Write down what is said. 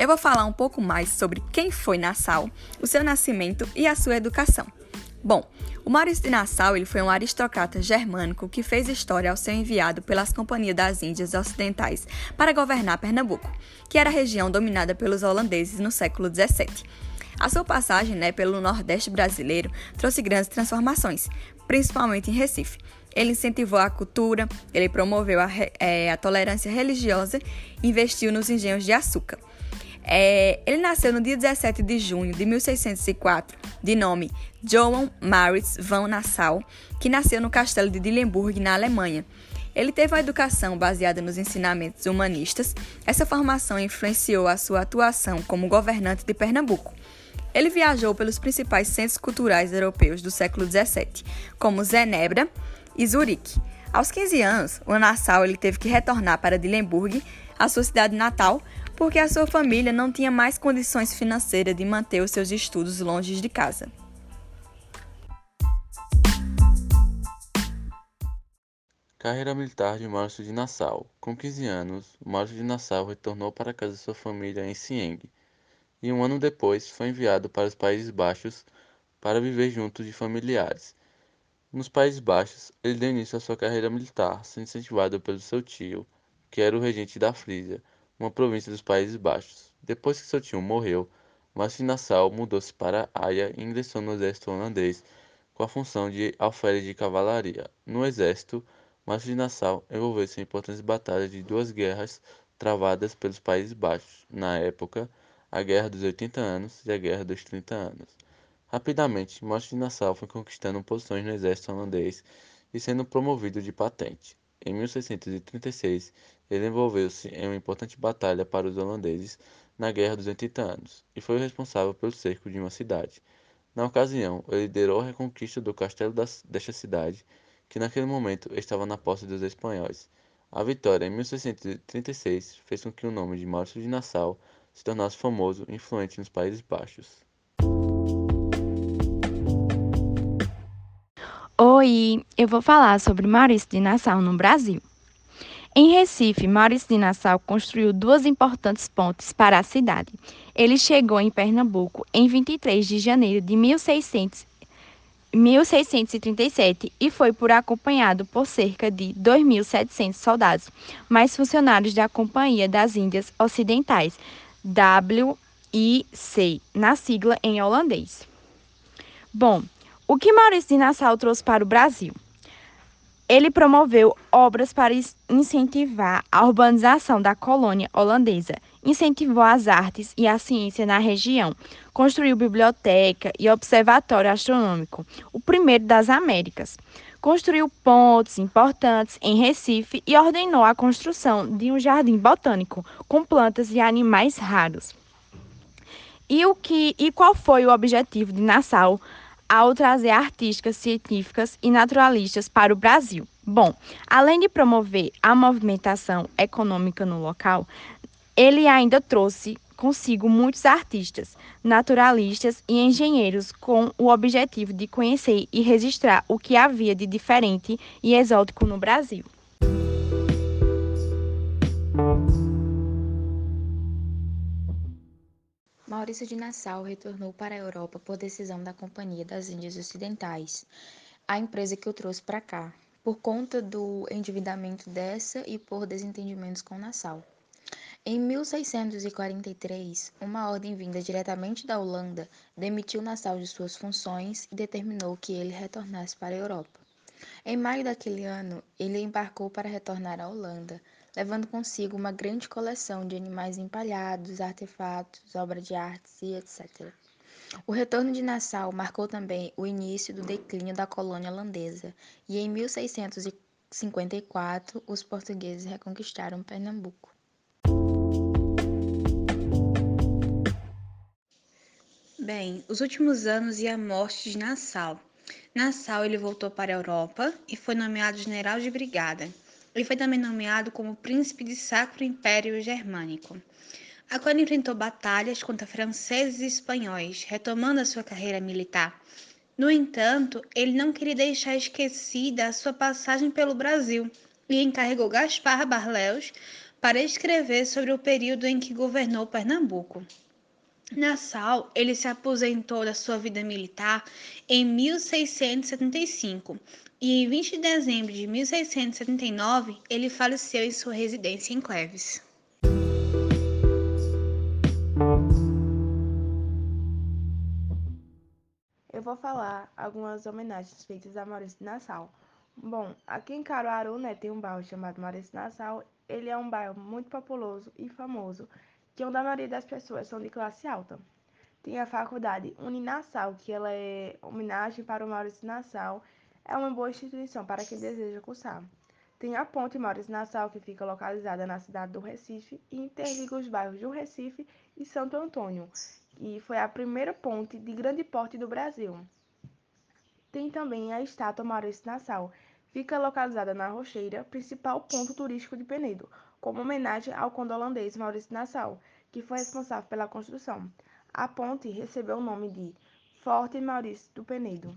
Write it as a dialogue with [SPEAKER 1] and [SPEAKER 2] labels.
[SPEAKER 1] eu vou falar um pouco mais sobre quem foi Nassau, o seu nascimento e a sua educação. Bom, o Maurício de Nassau ele foi um aristocrata germânico que fez história ao ser enviado pelas Companhias das Índias Ocidentais para governar Pernambuco, que era a região dominada pelos holandeses no século XVII. A sua passagem né, pelo Nordeste brasileiro trouxe grandes transformações, principalmente em Recife. Ele incentivou a cultura, ele promoveu a, é, a tolerância religiosa investiu nos engenhos de açúcar. É, ele nasceu no dia 17 de junho de 1604, de nome Johann Maritz van Nassau, que nasceu no castelo de Dillenburg, na Alemanha. Ele teve uma educação baseada nos ensinamentos humanistas. Essa formação influenciou a sua atuação como governante de Pernambuco. Ele viajou pelos principais centros culturais europeus do século XVII, como Zenebra e Zurique. Aos 15 anos, o Nassau ele teve que retornar para Dillenburg, a sua cidade natal, porque a sua família não tinha mais condições financeiras de manter os seus estudos longe de casa.
[SPEAKER 2] Carreira militar de Márcio de Nassau. Com 15 anos, Márcio de Nassau retornou para a casa de sua família em Sieng, e um ano depois foi enviado para os Países Baixos para viver junto de familiares. Nos Países Baixos, ele deu início à sua carreira militar, sendo incentivado pelo seu tio, que era o regente da Frísia, uma província dos Países Baixos. Depois que seu tio morreu, Márcio Nassau mudou-se para Haia e ingressou no exército holandês com a função de alferes de cavalaria. No exército, Márcio de Nassau envolveu-se em importantes batalhas de duas guerras travadas pelos Países Baixos, na época, a Guerra dos 80 Anos e a Guerra dos 30 Anos. Rapidamente, Márcio de Nassau foi conquistando posições no exército holandês e sendo promovido de patente. Em 1636, ele envolveu-se em uma importante batalha para os holandeses na Guerra dos 80 Anos e foi o responsável pelo cerco de uma cidade. Na ocasião, ele liderou a reconquista do castelo desta cidade, que naquele momento estava na posse dos espanhóis. A vitória em 1636 fez com que o nome de Maurício de Nassau se tornasse famoso e influente nos Países Baixos.
[SPEAKER 3] Oi, eu vou falar sobre Maurício de Nassau no Brasil. Em Recife, Maurício de Nassau construiu duas importantes pontes para a cidade. Ele chegou em Pernambuco em 23 de janeiro de 1600, 1637 e foi por acompanhado por cerca de 2.700 soldados, mais funcionários da Companhia das Índias Ocidentais, WIC, na sigla em holandês. Bom, o que Maurício de Nassau trouxe para o Brasil? Ele promoveu obras para incentivar a urbanização da colônia holandesa, incentivou as artes e a ciência na região, construiu biblioteca e observatório astronômico, o primeiro das Américas. Construiu pontes importantes em Recife e ordenou a construção de um jardim botânico com plantas e animais raros. E o que e qual foi o objetivo de Nassau ao trazer artísticas, científicas e naturalistas para o Brasil. Bom, além de promover a movimentação econômica no local, ele ainda trouxe consigo muitos artistas, naturalistas e engenheiros com o objetivo de conhecer e registrar o que havia de diferente e exótico no Brasil.
[SPEAKER 4] Maurício de Nassau retornou para a Europa por decisão da Companhia das Índias Ocidentais, a empresa que o trouxe para cá, por conta do endividamento dessa e por desentendimentos com Nassau. Em 1643, uma ordem vinda diretamente da Holanda demitiu Nassau de suas funções e determinou que ele retornasse para a Europa. Em maio daquele ano, ele embarcou para retornar à Holanda, levando consigo uma grande coleção de animais empalhados, artefatos, obras de artes e etc. O retorno de Nassau marcou também o início do declínio da colônia holandesa, e em 1654 os portugueses reconquistaram Pernambuco.
[SPEAKER 5] Bem, os últimos anos e a morte de Nassau. Nassau ele voltou para a Europa e foi nomeado general de brigada. Ele foi também nomeado como príncipe de Sacro Império Germânico. Agora enfrentou batalhas contra franceses e espanhóis, retomando a sua carreira militar. No entanto, ele não queria deixar esquecida a sua passagem pelo Brasil e encarregou Gaspar Barleus para escrever sobre o período em que governou Pernambuco. Nassau, ele se aposentou da sua vida militar em 1675 e em 20 de dezembro de 1679 ele faleceu em sua residência em Cleves.
[SPEAKER 6] Eu vou falar algumas homenagens feitas a Maurício de Nassau. Bom, aqui em Caruaru, né, tem um bairro chamado Maurício de Nassau. Ele é um bairro muito populoso e famoso que onde a maioria das pessoas são de classe alta. Tem a faculdade Uninassau, que ela é homenagem para o Maurício Nassau, é uma boa instituição para quem deseja cursar. Tem a Ponte Maurício Nassau, que fica localizada na cidade do Recife e interliga os bairros do Recife e Santo Antônio, e foi a primeira ponte de grande porte do Brasil. Tem também a estátua Maurício Nassau, fica localizada na Rocheira, principal ponto turístico de Penedo, como homenagem ao conde holandês Maurício Nassau, que foi responsável pela construção. A ponte recebeu o nome de Forte Maurício do Penedo.